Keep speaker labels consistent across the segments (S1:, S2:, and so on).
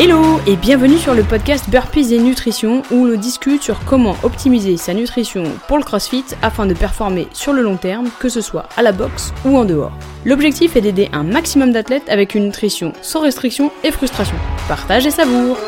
S1: Hello et bienvenue sur le podcast Burpees et Nutrition où l'on discute sur comment optimiser sa nutrition pour le CrossFit afin de performer sur le long terme, que ce soit à la boxe ou en dehors. L'objectif est d'aider un maximum d'athlètes avec une nutrition sans restriction et frustration. Partage et savoure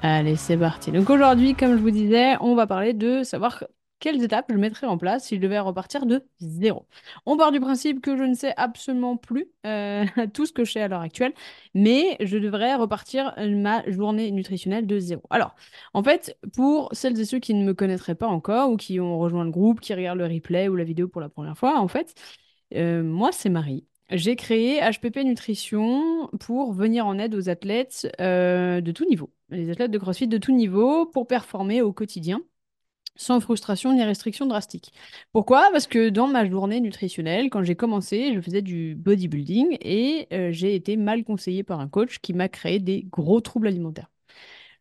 S1: Allez, c'est parti. Donc aujourd'hui, comme je vous disais, on va parler de savoir quelles étapes je mettrais en place si je devais repartir de zéro On part du principe que je ne sais absolument plus euh, tout ce que je sais à l'heure actuelle, mais je devrais repartir ma journée nutritionnelle de zéro. Alors, en fait, pour celles et ceux qui ne me connaîtraient pas encore ou qui ont rejoint le groupe, qui regardent le replay ou la vidéo pour la première fois, en fait, euh, moi, c'est Marie. J'ai créé HPP Nutrition pour venir en aide aux athlètes euh, de tout niveau, les athlètes de CrossFit de tout niveau pour performer au quotidien sans frustration ni restriction drastique. Pourquoi? Parce que dans ma journée nutritionnelle, quand j'ai commencé, je faisais du bodybuilding et euh, j'ai été mal conseillée par un coach qui m'a créé des gros troubles alimentaires.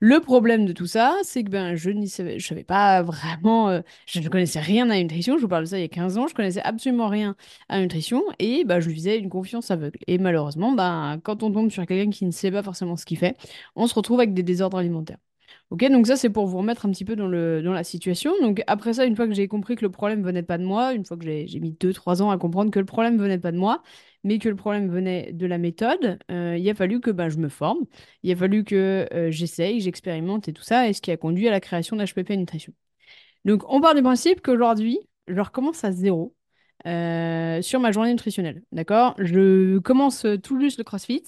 S1: Le problème de tout ça, c'est que ben, je ne savais, pas vraiment, euh, je ne connaissais rien à la nutrition, je vous parle de ça il y a 15 ans, je connaissais absolument rien à la nutrition et ben, je lui faisais une confiance aveugle. Et malheureusement, ben, quand on tombe sur quelqu'un qui ne sait pas forcément ce qu'il fait, on se retrouve avec des désordres alimentaires. Ok, donc ça c'est pour vous remettre un petit peu dans, le, dans la situation. Donc après ça, une fois que j'ai compris que le problème venait pas de moi, une fois que j'ai mis 2-3 ans à comprendre que le problème venait pas de moi, mais que le problème venait de la méthode, euh, il a fallu que ben, je me forme, il a fallu que euh, j'essaye, j'expérimente et tout ça, et ce qui a conduit à la création d'HPP Nutrition. Donc on part du principe qu'aujourd'hui, je recommence à zéro euh, sur ma journée nutritionnelle. D'accord? Je commence tout juste le CrossFit.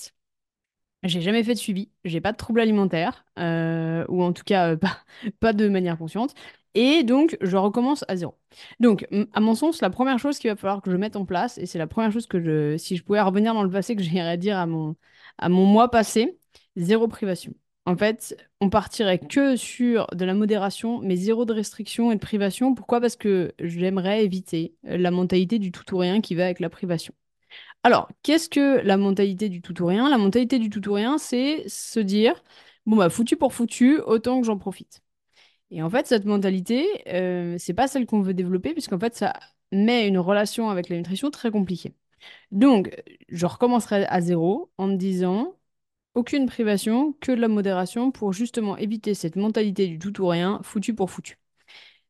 S1: J'ai jamais fait de suivi, j'ai pas de troubles alimentaires, euh, ou en tout cas euh, pas, de manière consciente. Et donc, je recommence à zéro. Donc, à mon sens, la première chose qu'il va falloir que je mette en place, et c'est la première chose que je, si je pouvais revenir dans le passé, que j'irais dire à mon, à mon mois passé, zéro privation. En fait, on partirait que sur de la modération, mais zéro de restriction et de privation. Pourquoi? Parce que j'aimerais éviter la mentalité du tout ou rien qui va avec la privation. Alors, qu'est-ce que la mentalité du tout ou rien La mentalité du tout ou rien, c'est se dire, bon, bah, foutu pour foutu, autant que j'en profite. Et en fait, cette mentalité, euh, c'est pas celle qu'on veut développer, puisqu'en fait, ça met une relation avec la nutrition très compliquée. Donc, je recommencerai à zéro en me disant, aucune privation, que de la modération pour justement éviter cette mentalité du tout ou rien, foutu pour foutu.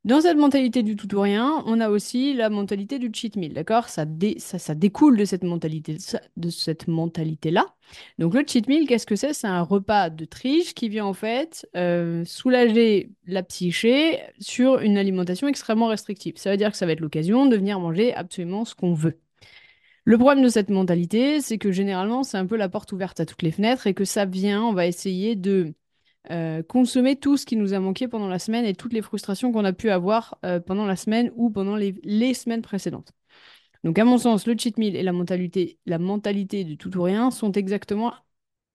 S1: Dans cette mentalité du tout ou rien, on a aussi la mentalité du cheat meal, d'accord? Ça, ça, découle de cette mentalité, mentalité-là. Donc le cheat meal, qu'est-ce que c'est? C'est un repas de triche qui vient en fait euh, soulager la psyché sur une alimentation extrêmement restrictive. Ça veut dire que ça va être l'occasion de venir manger absolument ce qu'on veut. Le problème de cette mentalité, c'est que généralement, c'est un peu la porte ouverte à toutes les fenêtres et que ça vient, on va essayer de euh, consommer tout ce qui nous a manqué pendant la semaine et toutes les frustrations qu'on a pu avoir euh, pendant la semaine ou pendant les, semaines précédentes. Donc à mon sens, le cheat meal et la mentalité, la mentalité du tout ou rien sont exactement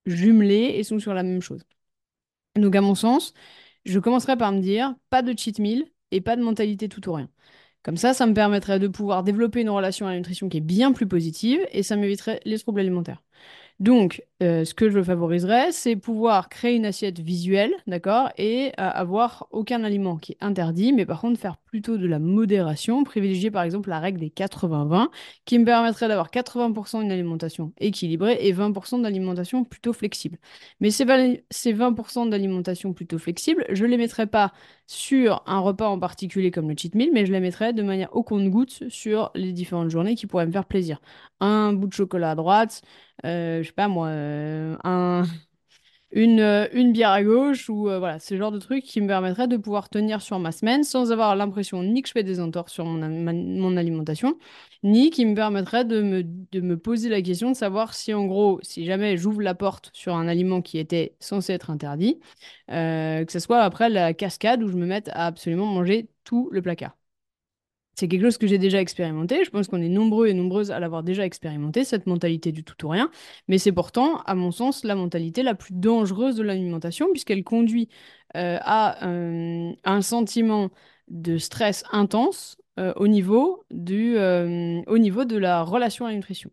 S1: jumelés et sont sur la même chose. Donc à mon sens, je commencerai par me dire pas de cheat meal et pas de mentalité tout ou rien. Comme ça, ça me permettrait de pouvoir développer une relation à la nutrition qui est bien plus positive et ça m'éviterait les troubles alimentaires. Donc, euh, ce que je favoriserais, c'est pouvoir créer une assiette visuelle, d'accord, et euh, avoir aucun aliment qui est interdit, mais par contre faire plutôt de la modération, privilégier par exemple la règle des 80-20, qui me permettrait d'avoir 80% d'une alimentation équilibrée et 20% d'alimentation plutôt flexible. Mais ces, ces 20% d'alimentation plutôt flexible, je ne les mettrais pas sur un repas en particulier comme le cheat meal, mais je les mettrais de manière au compte-goutte sur les différentes journées qui pourraient me faire plaisir. Un bout de chocolat à droite, euh, je sais pas moi, euh, un, une, euh, une bière à gauche ou voilà, ce genre de truc qui me permettrait de pouvoir tenir sur ma semaine sans avoir l'impression ni que je fais des entorses sur mon, mon alimentation, ni qui me permettrait de me, de me poser la question de savoir si en gros, si jamais j'ouvre la porte sur un aliment qui était censé être interdit, que ce soit après la cascade où je me mette à absolument manger tout le placard. C'est quelque chose que j'ai déjà expérimenté. Je pense qu'on est nombreux et nombreuses à l'avoir déjà expérimenté, cette mentalité du tout ou rien. Mais c'est pourtant, à mon sens, la mentalité la plus dangereuse de l'alimentation, puisqu'elle conduit euh, à un sentiment de stress intense euh, au, niveau euh, au niveau de la relation à la nutrition.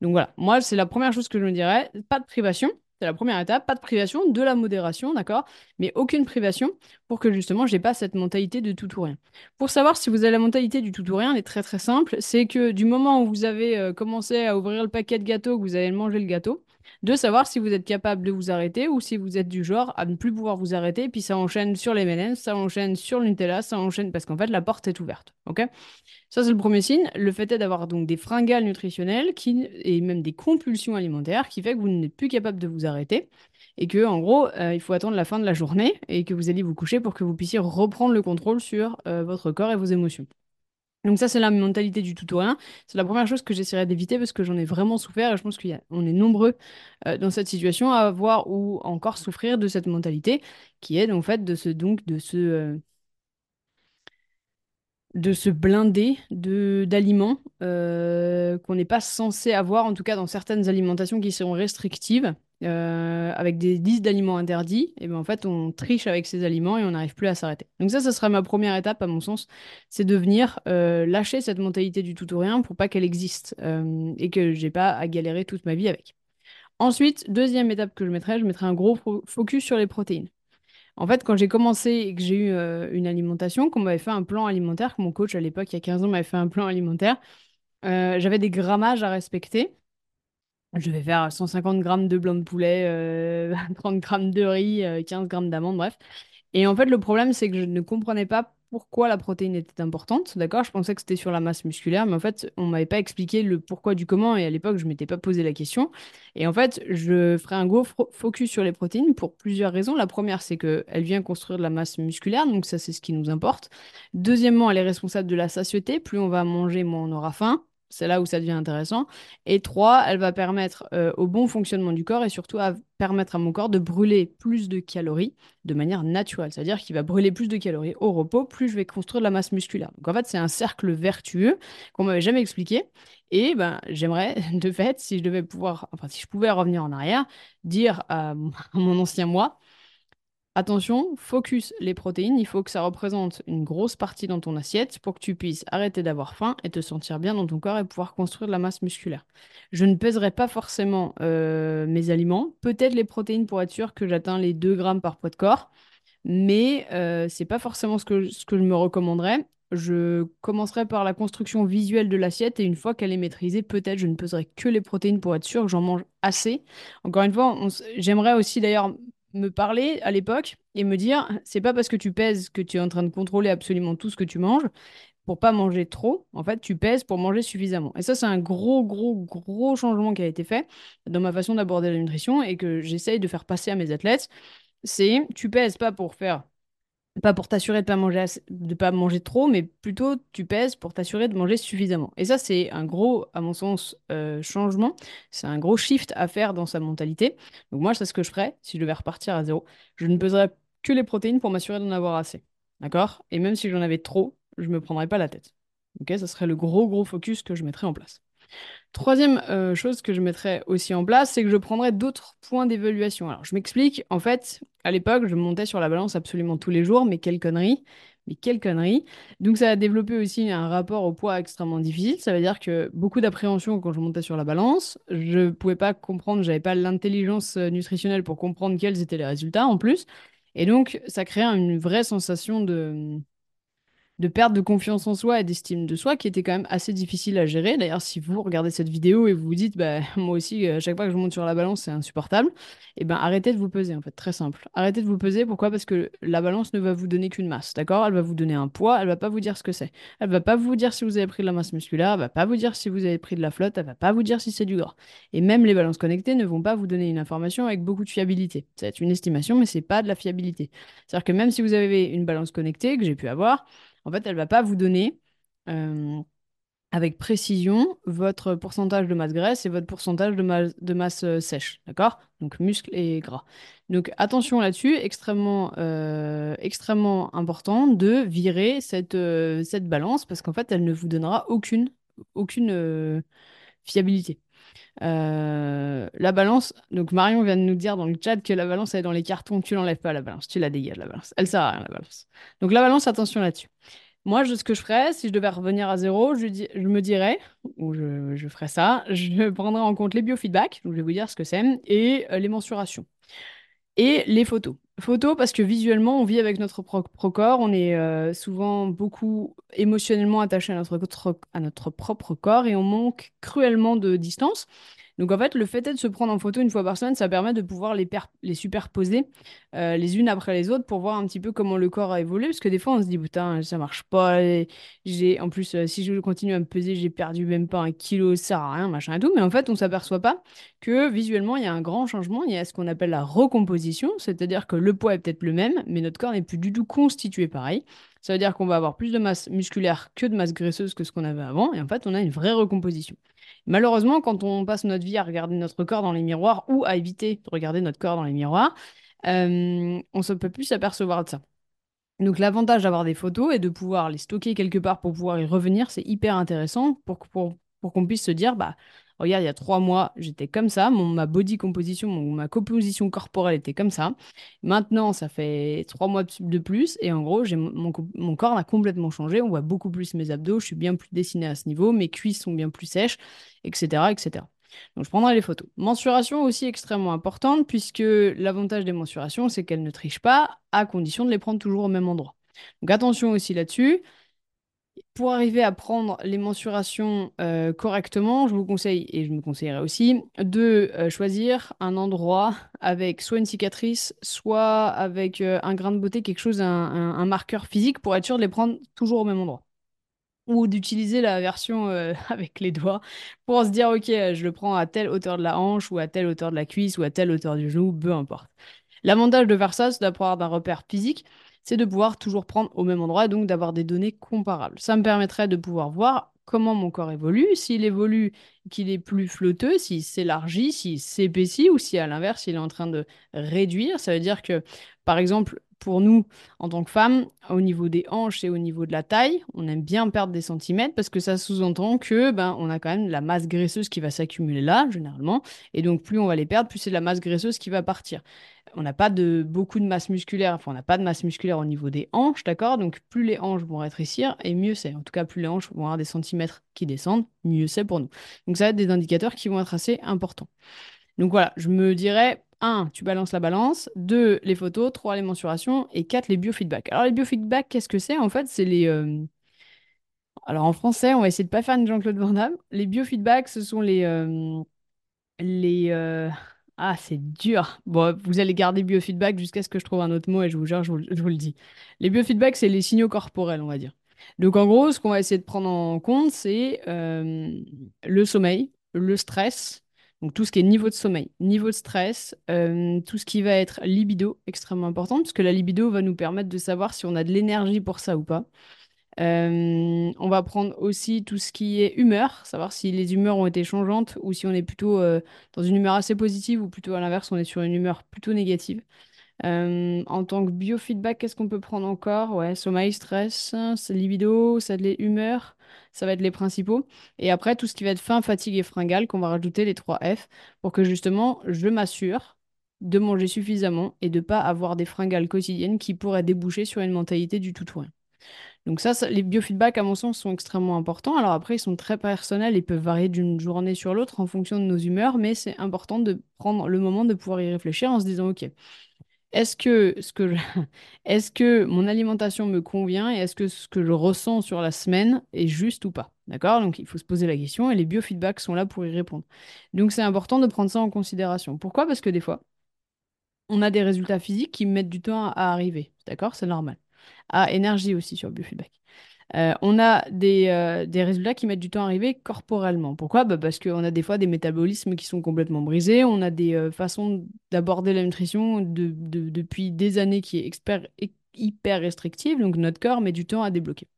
S1: Donc voilà, moi, c'est la première chose que je me dirais. Pas de privation, C'est la première étape, pas de privation, de la modération, d'accord? Mais aucune privation pour que justement j'ai pas cette mentalité de tout ou rien. Pour savoir si vous avez la mentalité du tout ou rien, elle est très très simple. C'est que du moment où vous avez euh, commencé à ouvrir le paquet de gâteaux, que vous allez manger le gâteau, de savoir si vous êtes capable de vous arrêter ou si vous êtes du genre à ne plus pouvoir vous arrêter. Puis ça enchaîne sur les M&M's, ça enchaîne sur le Nutella, ça enchaîne parce qu'en fait la porte est ouverte? Ça, c'est le premier signe. Le fait est d'avoir donc des fringales nutritionnelles qui, et même des compulsions alimentaires qui fait que vous n'êtes plus capable de vous arrêter et que, en gros, euh, il faut attendre la fin de la journée et que vous allez vous coucher pour que vous puissiez reprendre le contrôle sur euh, votre corps et vos émotions. Donc ça, c'est la mentalité du tout ou rien. C'est la première chose que j'essaierai d'éviter parce que j'en ai vraiment souffert et je pense qu'on est nombreux euh, dans cette situation à avoir ou encore souffrir de cette mentalité qui est en fait de se, donc, de se, de se blinder de d'aliments euh, qu'on n'est pas censé avoir, en tout cas dans certaines alimentations qui seront restrictives, euh, avec des listes d'aliments interdits, et ben en fait on triche avec ces aliments et on n'arrive plus à s'arrêter. Donc ça, ce sera ma première étape à mon sens, c'est de venir euh, lâcher cette mentalité du tout ou rien pour pas qu'elle existe et que j'ai pas à galérer toute ma vie avec. Ensuite, deuxième étape que je mettrai, je mettrai un gros focus sur les protéines. En fait, quand j'ai commencé et que j'ai eu euh, une alimentation, qu'on m'avait fait un plan alimentaire, que mon coach à l'époque, il y a 15 ans, m'avait fait un plan alimentaire, euh, j'avais des grammages à respecter. Je vais faire 150 grammes de blanc de poulet, 30 euh, grammes de riz, 15 grammes d'amandes, bref. Et en fait, le problème, c'est que je ne comprenais pas pourquoi la protéine était importante, d'accord? Je pensais que c'était sur la masse musculaire, mais en fait, on m'avait pas expliqué le pourquoi du comment, et à l'époque, je m'étais pas posé la question. Et en fait, je ferai un gros focus sur les protéines pour plusieurs raisons. La première, c'est qu'elle vient construire de la masse musculaire, donc ça, c'est ce qui nous importe. Deuxièmement, elle est responsable de la satiété. Plus on va manger, moins on aura faim. C'est là où ça devient intéressant. Et trois, elle va permettre euh, au bon fonctionnement du corps et surtout à permettre à mon corps de brûler plus de calories de manière naturelle. C'est-à-dire qu'il va brûler plus de calories au repos, plus je vais construire de la masse musculaire. Donc en fait, c'est un cercle vertueux qu'on m'avait jamais expliqué. Et ben, j'aimerais, de fait, si je devais pouvoir, enfin, si je pouvais revenir en arrière, dire à mon ancien moi, Attention, focus les protéines, il faut que ça représente une grosse partie dans ton assiette pour que tu puisses arrêter d'avoir faim et te sentir bien dans ton corps et pouvoir construire de la masse musculaire. Je ne pèserai pas forcément euh, mes aliments, peut-être les protéines pour être sûr que j'atteins les 2 grammes par poids de corps, mais euh, c'est pas forcément ce que, ce que je me recommanderais. Je commencerai par la construction visuelle de l'assiette et une fois qu'elle est maîtrisée, peut-être je ne peserai que les protéines pour être sûr que j'en mange assez. Encore une fois, j'aimerais aussi d'ailleurs me parler à l'époque et me dire c'est pas parce que tu pèses que tu es en train de contrôler absolument tout ce que tu manges pour pas manger trop. En fait, tu pèses pour manger suffisamment. Et ça, c'est un gros, gros, gros changement qui a été fait dans ma façon d'aborder la nutrition et que j'essaye de faire passer à mes athlètes. C'est tu pèses pas pour faire pas pour t'assurer de pas manger pas manger trop, mais plutôt tu pèses pour t'assurer de manger suffisamment. Et ça, c'est un gros, à mon sens, euh, changement. C'est un gros shift à faire dans sa mentalité. Donc moi, c'est ce que je ferais si je devais repartir à zéro. Je ne peserais que les protéines pour m'assurer d'en avoir assez. D'accord? Et même si j'en avais trop, je me prendrais pas la tête. Ok? Ça serait le gros, gros focus que je mettrais en place. Troisième euh, chose que je mettrais aussi en place, c'est que je prendrais d'autres points d'évaluation. Alors, je m'explique. En fait, à l'époque, je montais sur la balance absolument tous les jours, mais quelle connerie. Mais quelle connerie. Donc, ça a développé aussi un rapport au poids extrêmement difficile. Ça veut dire que beaucoup d'appréhension quand je montais sur la balance. Je ne pouvais pas comprendre, j'avais pas l'intelligence euh, nutritionnelle pour comprendre quels étaient les résultats en plus. Et donc, ça créait une vraie sensation de de perte de confiance en soi et d'estime de soi qui était quand même assez difficile à gérer. D'ailleurs, si vous regardez cette vidéo et vous vous dites, bah, moi aussi, à chaque fois que je monte sur la balance, c'est insupportable, et eh ben arrêtez de vous peser, en fait, très simple. Arrêtez de vous peser, pourquoi? Parce que la balance ne va vous donner qu'une masse, d'accord? Elle va vous donner un poids, elle va pas vous dire ce que c'est. Elle va pas vous dire si vous avez pris de la masse musculaire, elle va pas vous dire si vous avez pris de la flotte, elle va pas vous dire si c'est du gras. Et même les balances connectées ne vont pas vous donner une information avec beaucoup de fiabilité. C'est une estimation, mais c'est pas de la fiabilité. C'est-à-dire que même si vous avez une balance connectée que j'ai pu avoir, en fait, elle va pas vous donner euh, avec précision votre pourcentage de masse graisse et votre pourcentage de, masse, euh, sèche, d'accord? Donc muscle et gras. Donc attention là-dessus, extrêmement, euh, extrêmement important de virer cette, balance parce qu'en fait, elle ne vous donnera aucune fiabilité. La balance, donc Marion vient de nous dire dans le chat que la balance elle est dans les cartons, tu l'enlèves pas la balance, tu la dégages la balance. Elle sert à rien la balance. Donc la balance, attention là-dessus. Moi, ce que je ferais, si je devais revenir à zéro, je, je me dirais, ou je, ferais ça, je prendrais en compte les biofeedbacks, je vais vous dire ce que c'est, et euh, les mensurations. Et les photos. Photos parce que visuellement, on vit avec notre propre corps, on est euh, souvent beaucoup émotionnellement attaché à notre propre corps et on manque cruellement de distance. Donc en fait, le fait de se prendre en photo une fois par semaine, ça permet de pouvoir les, per- les superposer euh, les unes après les autres pour voir un petit peu comment le corps a évolué. Parce que des fois, on se dit, putain, ça marche pas. en plus, euh, si je continue à me peser, j'ai perdu même pas un kilo, ça sert à rien, machin et tout. Mais en fait, on s'aperçoit pas que visuellement, il y a un grand changement. Il y a ce qu'on appelle la recomposition, c'est-à-dire que le poids est peut-être le même, mais notre corps n'est plus du tout constitué pareil. Ça veut dire qu'on va avoir plus de masse musculaire que de masse graisseuse que ce qu'on avait avant. Et en fait, on a une vraie recomposition. Malheureusement, quand on passe notre vie à regarder notre corps dans les miroirs ou à éviter de regarder notre corps dans les miroirs, euh, on ne peut plus s'apercevoir de ça. Donc l'avantage d'avoir des photos et de pouvoir les stocker quelque part pour pouvoir y revenir, c'est hyper intéressant pour, pour, pour qu'on puisse se dire, bah, regarde, il y a trois mois, j'étais comme ça, mon, ma body composition, mon- ma composition corporelle était comme ça. Maintenant, ça fait trois mois de plus et en gros, mon corps a complètement changé. On voit beaucoup plus mes abdos, je suis bien plus dessinée à ce niveau, mes cuisses sont bien plus sèches, etc., etc. Donc, je prendrai les photos. Mensuration aussi extrêmement importante, puisque l'avantage des mensurations, c'est qu'elles ne trichent pas, à condition de les prendre toujours au même endroit. Donc, attention aussi là-dessus. Pour arriver à prendre les mensurations euh, correctement, je vous conseille, et je me conseillerais aussi, de euh, choisir un endroit avec soit une cicatrice, soit avec euh, un grain de beauté, quelque chose, un, un- un marqueur physique, pour être sûr de les prendre toujours au même endroit ou d'utiliser la version avec les doigts pour se dire, ok, je le prends à telle hauteur de la hanche ou à telle hauteur de la cuisse ou à telle hauteur du genou, peu importe. L'avantage de faire ça, c'est d'avoir d'un repère physique, c'est de pouvoir toujours prendre au même endroit donc d'avoir des données comparables. Ça me permettrait de pouvoir voir comment mon corps évolue, s'il évolue, qu'il est plus flotteux, s'il s'élargit, s'il s'épaissit ou si à l'inverse, il est en train de réduire. Ça veut dire que, par exemple, pour nous, en tant que femmes, au niveau des hanches et au niveau de la taille, on aime bien perdre des centimètres parce que ça sous-entend que ben on a quand même la masse graisseuse qui va s'accumuler là, généralement, et donc plus on va les perdre, plus c'est de la masse graisseuse qui va partir. On n'a pas de beaucoup de masse musculaire, enfin on n'a pas de masse musculaire au niveau des hanches, d'accord? Donc plus les hanches vont rétrécir et mieux c'est. En tout cas, plus les hanches vont avoir des centimètres qui descendent, mieux c'est pour nous. Donc ça va être des indicateurs qui vont être assez importants. Donc voilà, je me dirais, un, tu balances la balance, deux, les photos, trois, les mensurations, et quatre, les biofeedbacks. Alors les biofeedbacks, qu'est-ce que c'est? En fait, c'est les... euh, Alors en français, on va essayer de pas faire une Jean-Claude Van Damme. Les biofeedbacks, ce sont les... euh, les euh, Ah, c'est dur. Bon, vous allez garder biofeedback jusqu'à ce que je trouve un autre mot, et je vous jure, je vous, le dis. Les biofeedbacks, c'est les signaux corporels, on va dire. Donc en gros, ce qu'on va essayer de prendre en compte, c'est euh, le sommeil, le stress, donc tout ce qui est niveau de sommeil, niveau de stress, euh, tout ce qui va être libido, extrêmement important, parce que la libido va nous permettre de savoir si on a de l'énergie pour ça ou pas. Euh, on va prendre aussi tout ce qui est humeur, savoir si les humeurs ont été changeantes ou si on est plutôt euh, dans une humeur assez positive ou plutôt à l'inverse, on est sur une humeur plutôt négative. Euh, en tant que biofeedback, qu'est-ce qu'on peut prendre encore? Ouais, sommeil, stress, libido, ça les humeurs, ça va être les principaux. Et après, tout ce qui va être faim, fatigue et fringale, qu'on va rajouter les trois F pour que justement, je m'assure de manger suffisamment et de pas avoir des fringales quotidiennes qui pourraient déboucher sur une mentalité du tout ou rien. Donc ça, les biofeedbacks, à mon sens, sont extrêmement importants. Alors après, ils sont très personnels, ils peuvent varier d'une journée sur l'autre en fonction de nos humeurs, mais c'est important de prendre le moment de pouvoir y réfléchir en se disant, OK, est-ce que ce que est-ce que mon alimentation me convient et est-ce que ce que je ressens sur la semaine est juste ou pas? D'accord? Donc il faut se poser la question et les biofeedbacks sont là pour y répondre. Donc c'est important de prendre ça en considération. Pourquoi? Parce que des fois, on a des résultats physiques qui mettent du temps à arriver. D'accord? C'est normal. Ah, énergie aussi sur le biofeedback. Euh, on a des, euh, des résultats qui mettent du temps à arriver corporellement. Pourquoi? Bah, parce qu'on a des fois des métabolismes qui sont complètement brisés, on a des euh, façons d'aborder la nutrition de- de- depuis des années qui est expert- hy- hyper restrictive, donc notre corps met du temps à débloquer.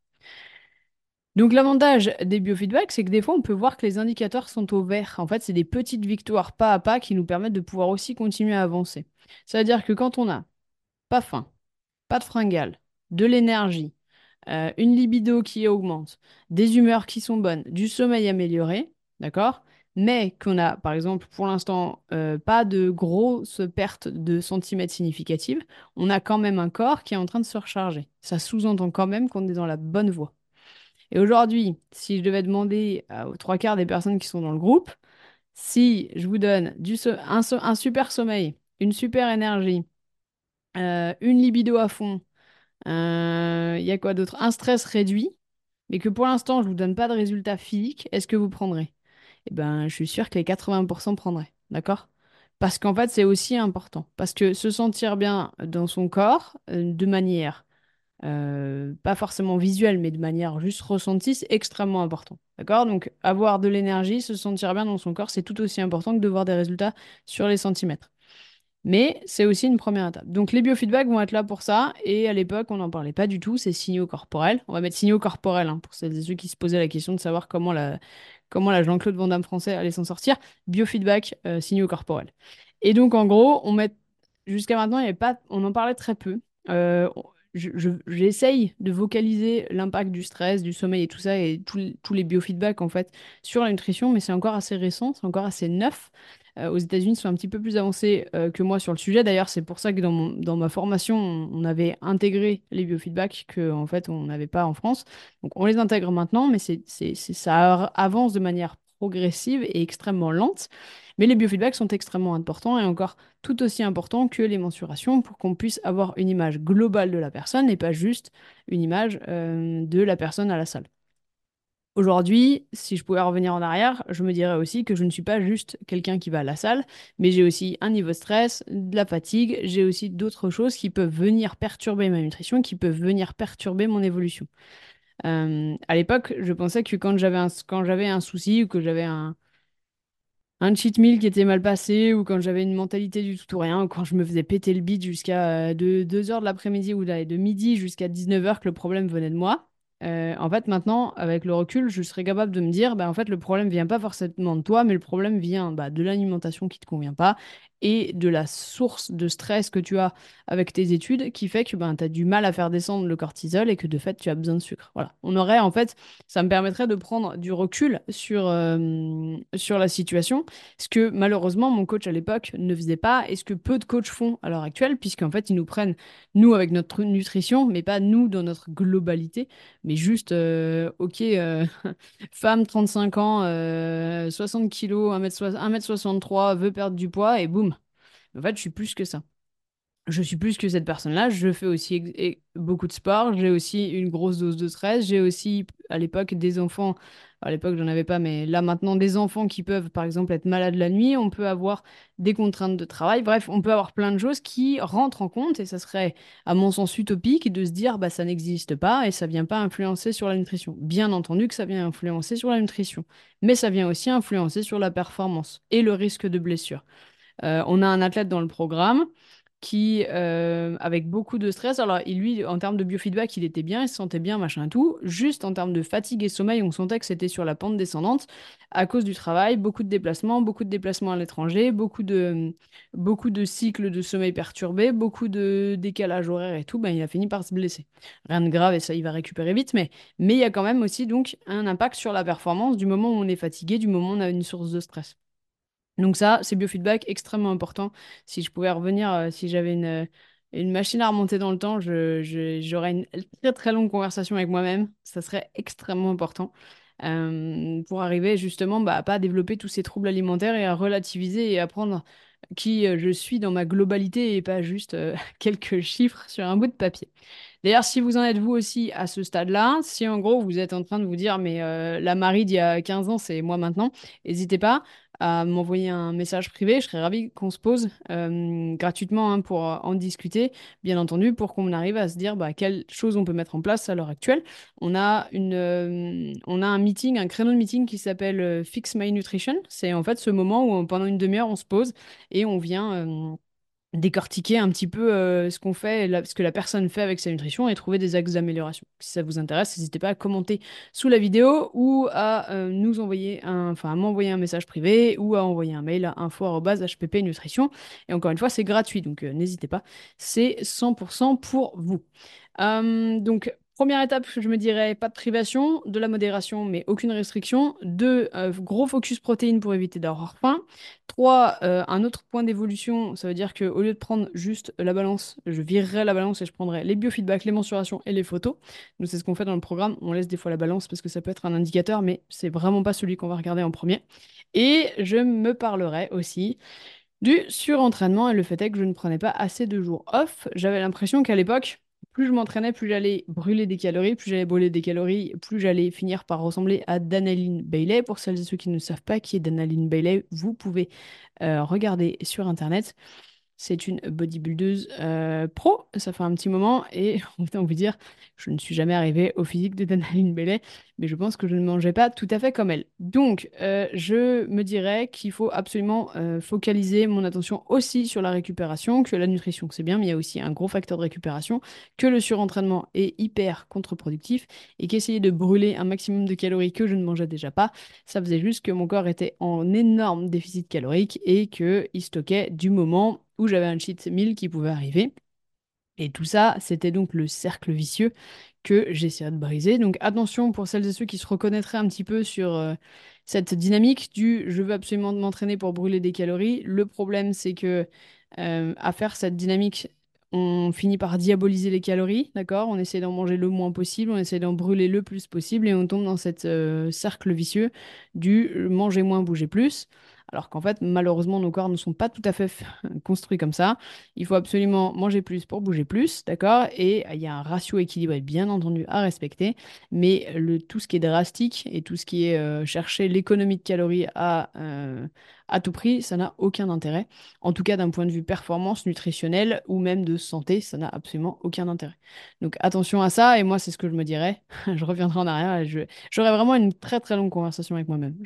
S1: Donc l'avantage des biofeedbacks, c'est que des fois on peut voir que les indicateurs sont au vert. En fait, c'est des petites victoires pas à pas qui nous permettent de pouvoir aussi continuer à avancer. Ça veut dire que quand on a pas faim, pas de fringales, de l'énergie, euh, une libido qui augmente, des humeurs qui sont bonnes, du sommeil amélioré, d'accord? mais qu'on a, par exemple, pour l'instant, euh, pas de grosses pertes de centimètres significatives, on a quand même un corps qui est en train de se recharger. Ça sous-entend quand même qu'on est dans la bonne voie. Et aujourd'hui, si je devais demander aux trois quarts des personnes qui sont dans le groupe, si je vous donne du un, super sommeil, une super énergie, euh, une libido à fond, il y a quoi d'autre? Un stress réduit, mais que pour l'instant, je ne vous donne pas de résultat physique, est-ce que vous prendrez? Eh ben, je suis sûre que les 80% prendraient. D'accord? Parce qu'en fait, c'est aussi important. Parce que se sentir bien dans son corps, euh, de manière euh, pas forcément visuelle, mais de manière juste ressentie, c'est extrêmement important. D'accord? Donc, avoir de l'énergie, se sentir bien dans son corps, c'est tout aussi important que de voir des résultats sur les centimètres. Mais c'est aussi une première étape. Donc les biofeedbacks vont être là pour ça. Et à l'époque, on n'en parlait pas du tout. C'est signaux corporels. On va mettre signaux corporels hein, pour celles et ceux qui se posaient la question de savoir comment la, comment la Jean-Claude Van Damme français allait s'en sortir. Biofeedback, euh, signaux corporels. Et donc en gros, on met jusqu'à maintenant, y avait pas, on en parlait très peu. Euh, j'essaye de vocaliser l'impact du stress, du sommeil et tout ça, et tous les biofeedbacks en fait sur la nutrition, mais c'est encore assez récent, c'est encore assez neuf. Euh, aux États-Unis, sont un petit peu plus avancés euh, que moi sur le sujet. D'ailleurs, c'est pour ça que dans, dans ma formation, on, avait intégré les biofeedbacks que en fait on n'avait pas en France. Donc on les intègre maintenant, mais c'est, ça avance de manière progressive et extrêmement lente. Mais les biofeedbacks sont extrêmement importants et encore tout aussi importants que les mensurations pour qu'on puisse avoir une image globale de la personne et pas juste une image euh, de la personne à la salle. Aujourd'hui, si je pouvais revenir en arrière, je me dirais aussi que je ne suis pas juste quelqu'un qui va à la salle, mais j'ai aussi un niveau de stress, de la fatigue, j'ai aussi d'autres choses qui peuvent venir perturber ma nutrition, qui peuvent venir perturber mon évolution. Euh, à l'époque, je pensais que quand j'avais un, quand j'avais un souci ou que j'avais un, un cheat meal qui était mal passé ou quand j'avais une mentalité du tout ou rien ou quand je me faisais péter le bide jusqu'à 2 euh, heures de l'après-midi ou de midi jusqu'à 19h que le problème venait de moi. Euh, en fait, maintenant, avec le recul, je serais capable de me dire, bah, en fait, le problème vient pas forcément de toi, mais le problème vient bah, de l'alimentation qui te convient pas et de la source de stress que tu as avec tes études qui fait que ben, tu as du mal à faire descendre le cortisol et que de fait tu as besoin de sucre. Voilà. On aurait en fait, ça me permettrait de prendre du recul sur, euh, sur la situation, ce que malheureusement mon coach à l'époque ne faisait pas et ce que peu de coachs font à l'heure actuelle, puisqu'en fait ils nous prennent, nous avec notre nutrition, mais pas nous dans notre globalité, mais juste, euh, ok, euh, femme 35 ans, 60 kilos, 1m63, veut perdre du poids et boum, en fait, je suis plus que ça. Je suis plus que cette personne-là. Je fais aussi beaucoup de sport. J'ai aussi une grosse dose de stress. J'ai aussi, à l'époque, des enfants. À l'époque, j'en avais pas, mais là, maintenant, des enfants qui peuvent, par exemple, être malades la nuit. On peut avoir des contraintes de travail. Bref, on peut avoir plein de choses qui rentrent en compte. Et ça serait, à mon sens, utopique de se dire, bah, ça n'existe pas et ça vient pas influencer sur la nutrition. Bien entendu que ça vient influencer sur la nutrition. Mais ça vient aussi influencer sur la performance et le risque de blessure. Euh, on a un athlète dans le programme qui, euh, avec beaucoup de stress, alors lui, en termes de biofeedback, il était bien, il se sentait bien, machin tout. Juste en termes de fatigue et sommeil, on sentait que c'était sur la pente descendante à cause du travail, beaucoup de déplacements, beaucoup de déplacements à l'étranger, beaucoup de, beaucoup de cycles de sommeil perturbés, beaucoup de décalage horaire et tout. Ben, il a fini par se blesser. Rien de grave et ça, il va récupérer vite, mais mais il y a quand même aussi donc un impact sur la performance du moment où on est fatigué, du moment où on a une source de stress. Donc ça, c'est biofeedback extrêmement important. Si je pouvais revenir, euh, si j'avais une, euh, une machine à remonter dans le temps, j'aurais une très très longue conversation avec moi-même. Ça serait extrêmement important euh, pour arriver justement bah, à pas développer tous ces troubles alimentaires et à relativiser et apprendre qui je suis dans ma globalité et pas juste quelques chiffres sur un bout de papier. D'ailleurs, si vous en êtes vous aussi à ce stade-là, si en gros vous êtes en train de vous dire mais la Marie d'il y a 15 ans, c'est moi maintenant, n'hésitez pas à m'envoyer un message privé. Je serais ravie qu'on se pose euh, gratuitement hein, pour en discuter, bien entendu, pour qu'on arrive à se dire bah, quelles choses on peut mettre en place à l'heure actuelle. On a, une, euh, on a un meeting, un créneau de meeting qui s'appelle euh, Fix My Nutrition. C'est en fait ce moment où pendant une demi-heure, on se pose et on vient décortiquer un petit peu euh, ce qu'on fait, ce que la personne fait avec sa nutrition et trouver des axes d'amélioration. Si ça vous intéresse, n'hésitez pas à commenter sous la vidéo ou à euh, nous envoyer un, à m'envoyer un message privé ou à envoyer un mail à info@hpp nutrition. Et encore une fois, c'est gratuit, donc euh, n'hésitez pas. C'est 100% pour vous. donc Première étape, je me dirais pas de privation, de la modération, mais aucune restriction. Deux, euh, gros focus protéines pour éviter d'avoir faim. Trois, euh, un autre point d'évolution, ça veut dire qu'au lieu de prendre juste la balance, je virerais la balance et je prendrais les biofeedbacks, les mensurations et les photos. Nous, c'est ce qu'on fait dans le programme. On laisse des fois la balance parce que ça peut être un indicateur, mais c'est vraiment pas celui qu'on va regarder en premier. Et je me parlerai aussi du surentraînement et le fait est que je ne prenais pas assez de jours off. J'avais l'impression qu'à l'époque, plus je m'entraînais, plus j'allais brûler des calories, plus j'allais brûler des calories, plus j'allais finir par ressembler à Danaline Bailey. Pour celles et ceux qui ne savent pas qui est Danaline Bailey, vous pouvez euh, regarder sur Internet. C'est une bodybuildeuse euh, pro, ça fait un petit moment, et on vous dire, je ne suis jamais arrivée au physique de Danaline Bellet, mais je pense que je ne mangeais pas tout à fait comme elle. Donc, euh, je me dirais qu'il faut absolument euh, focaliser mon attention aussi sur la récupération, que la nutrition, c'est bien, mais il y a aussi un gros facteur de récupération, que le surentraînement est hyper contre-productif, et qu'essayer de brûler un maximum de calories que je ne mangeais déjà pas, ça faisait juste que mon corps était en énorme déficit calorique et qu'il stockait du moment où j'avais un cheat meal qui pouvait arriver. Et tout ça, c'était donc le cercle vicieux que j'essayais de briser. Donc attention pour celles et ceux qui se reconnaîtraient un petit peu sur euh, cette dynamique du je veux absolument m'entraîner pour brûler des calories. Le problème, c'est que euh, à faire cette dynamique, on finit par diaboliser les calories, d'accord? On essaie d'en manger le moins possible, on essaie d'en brûler le plus possible et on tombe dans cette euh, cercle vicieux du manger moins, bouger plus alors qu'en fait, malheureusement, nos corps ne sont pas tout à fait construits comme ça. Il faut absolument manger plus pour bouger plus, d'accord? Et il y a un ratio équilibré, bien entendu, à respecter, mais tout ce qui est drastique et tout ce qui est euh, chercher l'économie de calories à, euh, à tout prix, ça n'a aucun intérêt. En tout cas, d'un point de vue performance nutritionnelle ou même de santé, ça n'a absolument aucun intérêt. Donc attention à ça, et moi, c'est ce que je me dirais. je reviendrai en arrière j'aurai vraiment une très très longue conversation avec moi-même.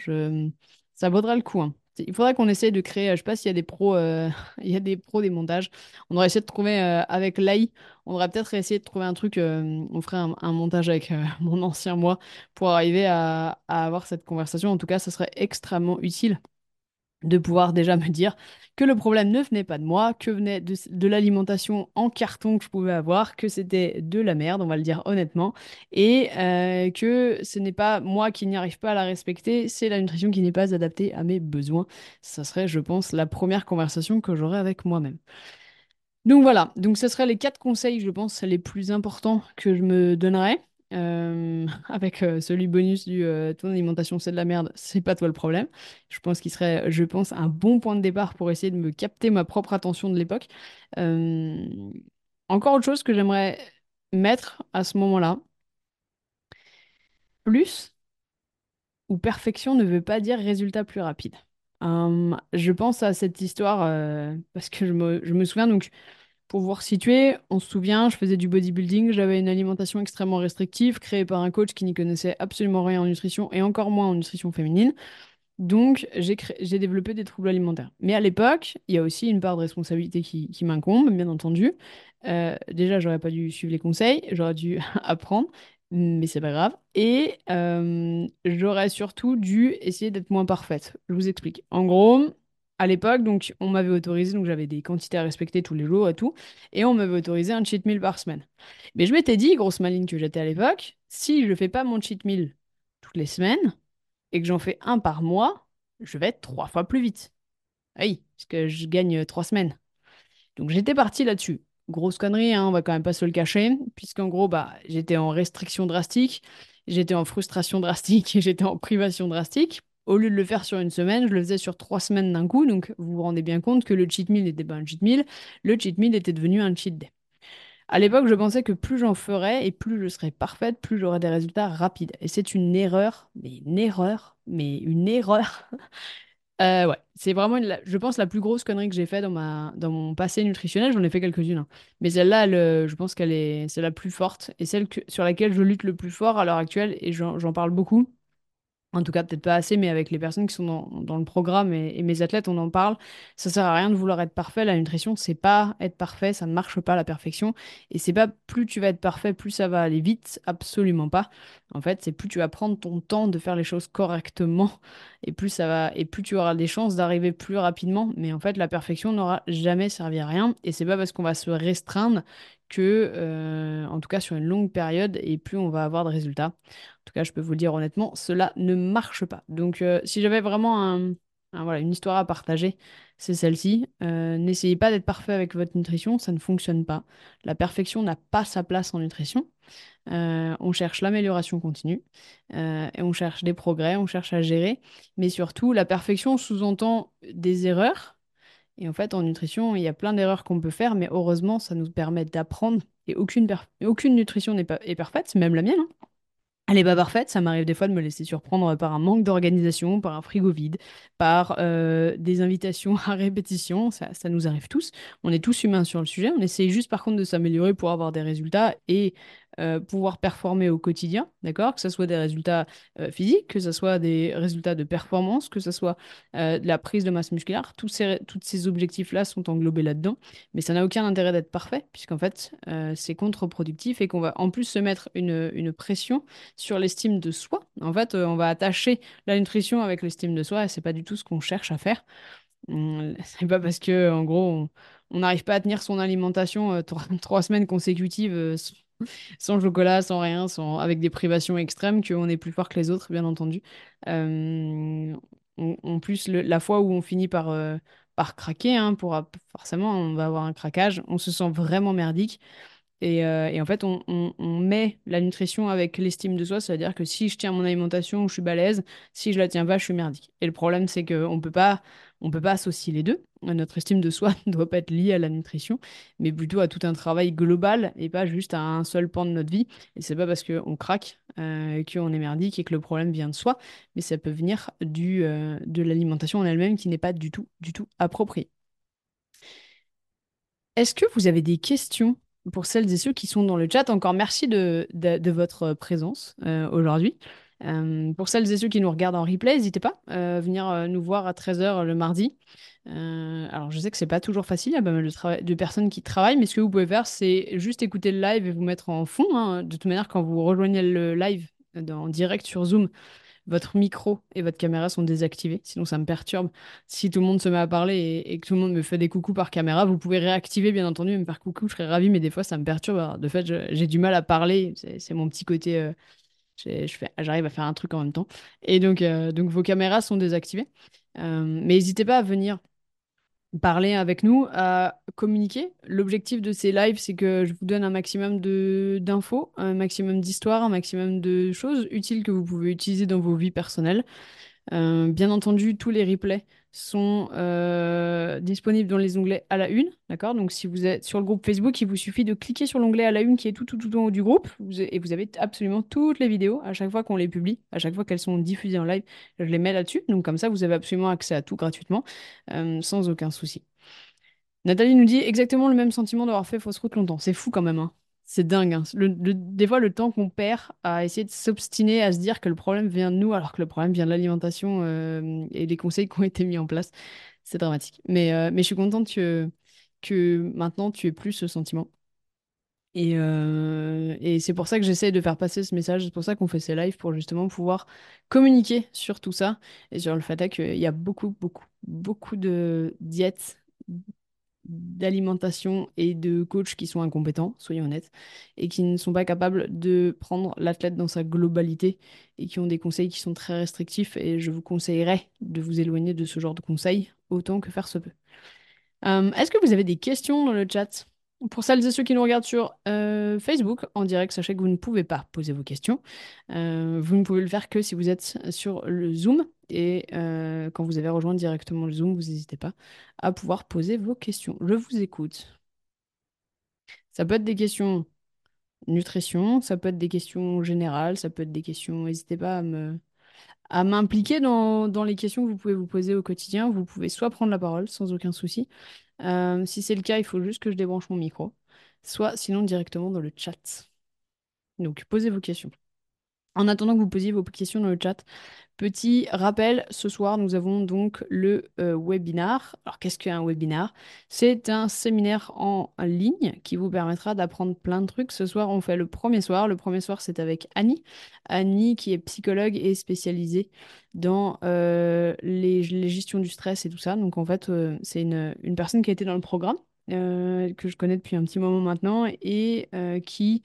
S1: Ça vaudra le coup. Hein. Il faudrait qu'on essaye de créer, je sais pas s'il y a des pros, euh, il y a des pros des montages. On aurait essayé de trouver euh, avec l'AI, on aurait peut-être essayé de trouver un truc, euh, on ferait un, montage avec mon ancien moi pour arriver à, avoir cette conversation. En tout cas, ça serait extrêmement utile de pouvoir déjà me dire que le problème ne venait pas de moi, que venait de, l'alimentation en carton que je pouvais avoir, que c'était de la merde, on va le dire honnêtement, et euh, que ce n'est pas moi qui n'y arrive pas à la respecter, c'est la nutrition qui n'est pas adaptée à mes besoins. Ça serait, je pense, la première conversation que j'aurais avec moi-même. Donc voilà, donc ce seraient les quatre conseils, je pense, les plus importants que je me donnerais. Euh, avec euh, celui bonus du euh, ton alimentation c'est de la merde, c'est pas toi le problème. Je pense qu'il serait, je pense, un bon point de départ pour essayer de me capter ma propre attention de l'époque. encore autre chose que j'aimerais mettre à ce moment-là, plus ou perfection ne veut pas dire résultat plus rapide. je pense à cette histoire parce que je me, je me souviens donc pour vous situer, on se souvient, je faisais du bodybuilding, j'avais une alimentation extrêmement restrictive, créée par un coach qui n'y connaissait absolument rien en nutrition et encore moins en nutrition féminine. Donc, j'ai développé des troubles alimentaires. Mais à l'époque, il y a aussi une part de responsabilité qui, m'incombe, bien entendu. Euh, déjà, j'aurais pas dû suivre les conseils, j'aurais dû apprendre, mais c'est pas grave. Et euh, j'aurais surtout dû essayer d'être moins parfaite. Je vous explique. En gros, à l'époque, donc on m'avait autorisé, donc j'avais des quantités à respecter tous les jours et tout, et on m'avait autorisé un cheat meal par semaine. Mais je m'étais dit, grosse maligne que j'étais à l'époque, si je fais pas mon cheat meal toutes les semaines et que j'en fais un par mois, je vais être trois fois plus vite. Oui, parce que je gagne trois semaines. Donc j'étais parti là-dessus. Grosse connerie, hein, on va quand même pas se le cacher, puisqu'en gros, bah, j'étais en restriction drastique, j'étais en frustration drastique et j'étais en privation drastique au lieu de le faire sur une semaine, je le faisais sur trois semaines d'un coup. Donc, vous vous rendez bien compte que le cheat meal n'était pas un cheat meal. Le cheat meal était devenu un cheat day. À l'époque, je pensais que plus j'en ferais et plus je serais parfaite, plus j'aurais des résultats rapides. Et c'est une erreur, mais une erreur, mais une erreur. Euh, ouais, c'est vraiment, je pense, la plus grosse connerie que j'ai faite dans, mon passé nutritionnel. J'en ai fait quelques-unes. Hein. Mais celle-là, je pense qu'elle est, c'est la plus forte et celle sur laquelle je lutte le plus fort à l'heure actuelle et j'en parle beaucoup En tout cas, peut-être pas assez, mais avec les personnes qui sont dans, le programme et, et mes athlètes, on en parle. Ça sert à rien de vouloir être parfait. La nutrition, c'est pas être parfait, ça ne marche pas la perfection. Et c'est pas plus tu vas être parfait, plus ça va aller vite. Absolument pas. En fait, c'est plus tu vas prendre ton temps de faire les choses correctement et plus ça va et plus tu auras des chances d'arriver plus rapidement. Mais en fait, la perfection n'aura jamais servi à rien. Et c'est pas parce qu'on va se restreindre que, euh, en tout cas sur une longue période, et plus on va avoir de résultats. Cas, je peux vous le dire honnêtement, cela ne marche pas. Donc, euh, si j'avais vraiment une histoire à partager, c'est celle-ci. Euh, n'essayez pas d'être parfait avec votre nutrition, ça ne fonctionne pas. La perfection n'a pas sa place en nutrition. Euh, on cherche l'amélioration continue et on cherche des progrès, on cherche à gérer. Mais surtout, la perfection sous-entend des erreurs. Et en fait, en nutrition, il y a plein d'erreurs qu'on peut faire, mais heureusement, ça nous permet d'apprendre. Et aucune, nutrition n'est parfaite, même la mienne. hein. Elle est pas parfaite, ça m'arrive des fois de me laisser surprendre par un manque d'organisation, par un frigo vide, par euh, des invitations à répétition, ça, ça nous arrive tous. On est tous humains sur le sujet, on essaye juste par contre de s'améliorer pour avoir des résultats et euh, pouvoir performer au quotidien, d'accord? Que ce soit des résultats euh, physiques, que ce soit des résultats de performance, que ce soit euh, de la prise de masse musculaire, tous ces, tous ces objectifs-là sont englobés là-dedans, mais ça n'a aucun intérêt d'être parfait, puisqu'en fait, c'est contre-productif et qu'on va en plus se mettre une, une pression sur l'estime de soi. En fait, on va attacher la nutrition avec l'estime de soi et c'est pas du tout ce qu'on cherche à faire. Hum, C'est pas parce que, en gros, on n'arrive pas à tenir son alimentation trois, semaines consécutives sans, chocolat, sans rien, sans, avec des privations extrêmes qu'on est plus fort que les autres, bien entendu. Euh, en en plus, la fois où on finit par, euh, par craquer, hein, pour, forcément, on va avoir un craquage, on se sent vraiment merdique. Et, euh, et en fait, on, on- met la nutrition avec l'estime de soi, c'est-à-dire que si je tiens mon alimentation, je suis balèze, si je la tiens pas, je suis merdique. Et le problème, c'est qu'on on peut pas associer les deux. Notre estime de soi ne doit pas être liée à la nutrition, mais plutôt à tout un travail global et pas juste à un seul pan de notre vie. Et c'est pas parce qu'on craque euh, qu'on est merdique et que le problème vient de soi, mais ça peut venir du, euh, de l'alimentation en elle-même qui n'est pas du tout, du tout appropriée. Est-ce que vous avez des questions pour celles et ceux qui sont dans le chat? Encore merci de, de- votre présence euh, aujourd'hui. Euh, pour celles et ceux qui nous regardent en replay, n'hésitez pas à venir euh, nous voir à 13h le mardi. Euh, alors, je sais que c'est pas toujours facile, il y a pas mal de, personnes qui travaillent, mais ce que vous pouvez faire, c'est juste écouter le live et vous mettre en fond. hein. De toute manière, quand vous rejoignez le live euh, en direct sur Zoom, votre micro et votre caméra sont désactivés, sinon ça me perturbe. Si tout le monde se met à parler et, que tout le monde me fait des coucous par caméra, vous pouvez réactiver bien entendu, et me faire coucou, je serais ravi, mais des fois ça me perturbe. De fait, j'ai du mal à parler, c'est mon petit côté, euh, j'arrive à faire un truc en même temps. Et donc, euh, donc vos caméras sont désactivées. Euh, mais n'hésitez pas à venir parler avec nous, à communiquer. L'objectif de ces lives, c'est que je vous donne un maximum d'infos, un maximum d'histoires, un maximum de choses utiles que vous pouvez utiliser dans vos vies personnelles. Euh, bien entendu, tous les replays sont euh, disponibles dans les onglets à la une, d'accord? Donc si vous êtes sur le groupe Facebook, il vous suffit de cliquer sur l'onglet à la une qui est tout tout tout en haut du groupe et vous avez absolument toutes les vidéos à chaque fois qu'on les publie, à chaque fois qu'elles sont diffusées en live, je les mets là-dessus. Donc comme ça, vous avez absolument accès à tout gratuitement, euh, sans aucun souci. Nathalie nous dit exactement le même sentiment d'avoir fait fausse route longtemps. C'est fou quand même, hein. C'est dingue. hein. Le- des fois, le temps qu'on perd à essayer de s'obstiner à se dire que le problème vient de nous, alors que le problème vient de l'alimentation euh, et des conseils qui ont été mis en place, c'est dramatique. Mais, euh, je suis contente que, que maintenant tu aies plus ce sentiment. Et, euh, et c'est pour ça que j'essaie de faire passer ce message. C'est pour ça qu'on fait ces lives pour justement pouvoir communiquer sur tout ça et sur le fait qu'il y a beaucoup, beaucoup, beaucoup de diètes d'alimentation et de coachs qui sont incompétents, soyons honnêtes, et qui ne sont pas capables de prendre l'athlète dans sa globalité et qui ont des conseils qui sont très restrictifs. Et je vous conseillerais de vous éloigner de ce genre de conseils autant que faire se peut. Euh, est-ce que vous avez des questions dans le chat? Pour celles et ceux qui nous regardent sur euh, Facebook en direct, sachez que vous ne pouvez pas poser vos questions. Euh, vous ne pouvez le faire que si vous êtes sur le Zoom. Et euh, quand vous avez rejoint directement le Zoom, vous n'hésitez pas à pouvoir poser vos questions. Je vous écoute. Ça peut être des questions nutrition, ça peut être des questions générales, ça peut être des questions. N'hésitez pas à m'impliquer dans les questions que vous pouvez vous poser au quotidien. Vous pouvez soit prendre la parole sans aucun souci. Euh, si c'est le cas, il faut juste que je débranche mon micro. Soit sinon directement dans le chat. Donc posez vos questions. En attendant que vous posiez vos questions dans le chat, Petit rappel, ce soir, nous avons donc le euh, webinar. Alors, qu'est-ce qu'un webinar? C'est un séminaire en ligne qui vous permettra d'apprendre plein de trucs. Ce soir, on fait le premier soir. Le premier soir, c'est avec Annie. Annie, qui est psychologue et spécialisée dans euh, les, les gestions du stress et tout ça. Donc, en fait, euh, c'est une, une personne qui a été dans le programme, que je connais depuis un petit moment maintenant et qui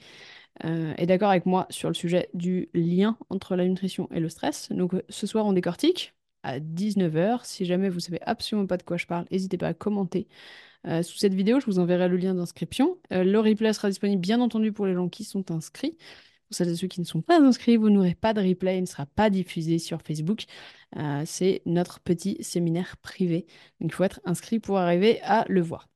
S1: euh, est d'accord avec moi sur le sujet du lien entre la nutrition et le stress. Donc euh, ce soir, on décortique à 19h. Si jamais vous savez absolument pas de quoi je parle, n'hésitez pas à commenter euh, sous cette vidéo. Je vous enverrai le lien d'inscription. le replay sera disponible bien entendu pour les gens qui sont inscrits. Pour celles et ceux qui ne sont pas inscrits, vous n'aurez pas de replay, il ne sera pas diffusé sur Facebook. c'est notre petit séminaire privé. Il faut être inscrit pour arriver à le voir.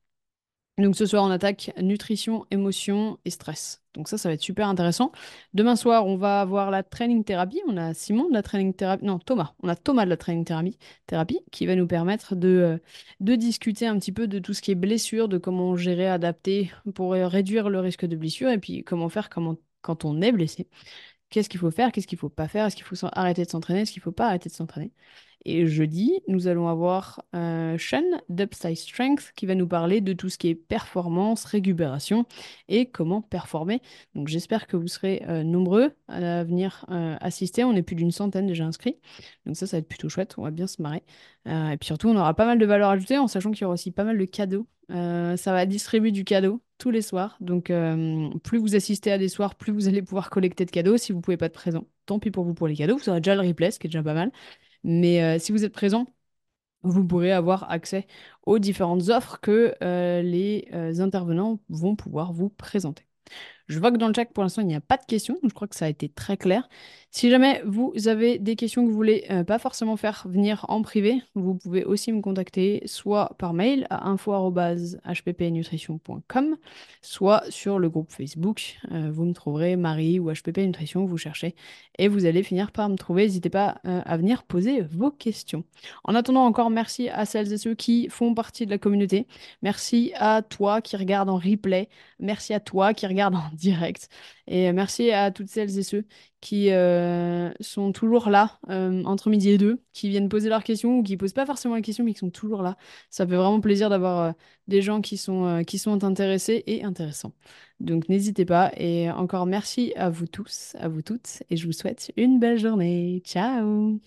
S1: Donc ce soir, on attaque nutrition, émotion et stress. Donc ça, ça va être super intéressant. Demain soir, on va avoir la training thérapie. On a Simon de la training thérapie. Non, Thomas. On a Thomas de la training thérapie, thérapie qui va nous permettre de, euh, de discuter un petit peu de tout ce qui est blessure, de comment gérer, adapter pour euh, réduire le risque de blessure et puis comment faire quand on est blessé. Qu'est-ce qu'il faut faire, qu'est-ce qu'il ne faut pas faire, est-ce qu'il faut arrêter de s'entraîner, est-ce qu'il ne faut pas arrêter de s'entraîner? Et jeudi, nous allons avoir euh, Sean d'Upside Strength qui va nous parler de tout ce qui est performance, récupération et comment performer. Donc j'espère que vous serez euh, nombreux à venir euh, assister. On est plus d'une centaine déjà inscrits. Donc ça, ça va être plutôt chouette. On va bien se marrer. et puis surtout, on aura pas mal de valeur ajoutée en sachant qu'il y aura aussi pas mal de cadeaux. ça va distribuer du cadeau tous les soirs. Donc plus vous assistez à des soirs, plus vous allez pouvoir collecter de cadeaux. Si vous pouvez pas être présent, tant pis pour vous pour les cadeaux. Vous aurez déjà le replay, ce qui est déjà pas mal. Mais euh, si vous êtes présent, vous pourrez avoir accès aux différentes offres que euh, les euh, intervenants vont pouvoir vous présenter. Je vois que dans le chat, pour l'instant, il n'y a pas de questions, je crois que ça a été très clair. Si jamais vous avez des questions que vous voulez euh, pas forcément faire venir en privé, vous pouvez aussi me contacter soit par mail à info.hppnutrition.com, soit sur le groupe Facebook. Euh, vous me trouverez Marie ou HPP Nutrition, vous cherchez, et vous allez finir par me trouver. N'hésitez pas euh, à venir poser vos questions. En attendant, encore merci à celles et ceux qui font partie de la communauté. Merci à toi qui regarde en replay. Merci à toi qui regarde en direct. Et merci à toutes celles et ceux qui euh, sont toujours là euh, entre midi et deux, qui viennent poser leurs questions ou qui posent pas forcément la question, mais qui sont toujours là. Ça fait vraiment plaisir d'avoir euh, des gens qui sont, qui sont intéressés et intéressants. Donc n'hésitez pas. Et encore merci à vous tous, à vous toutes. Et je vous souhaite une belle journée. Ciao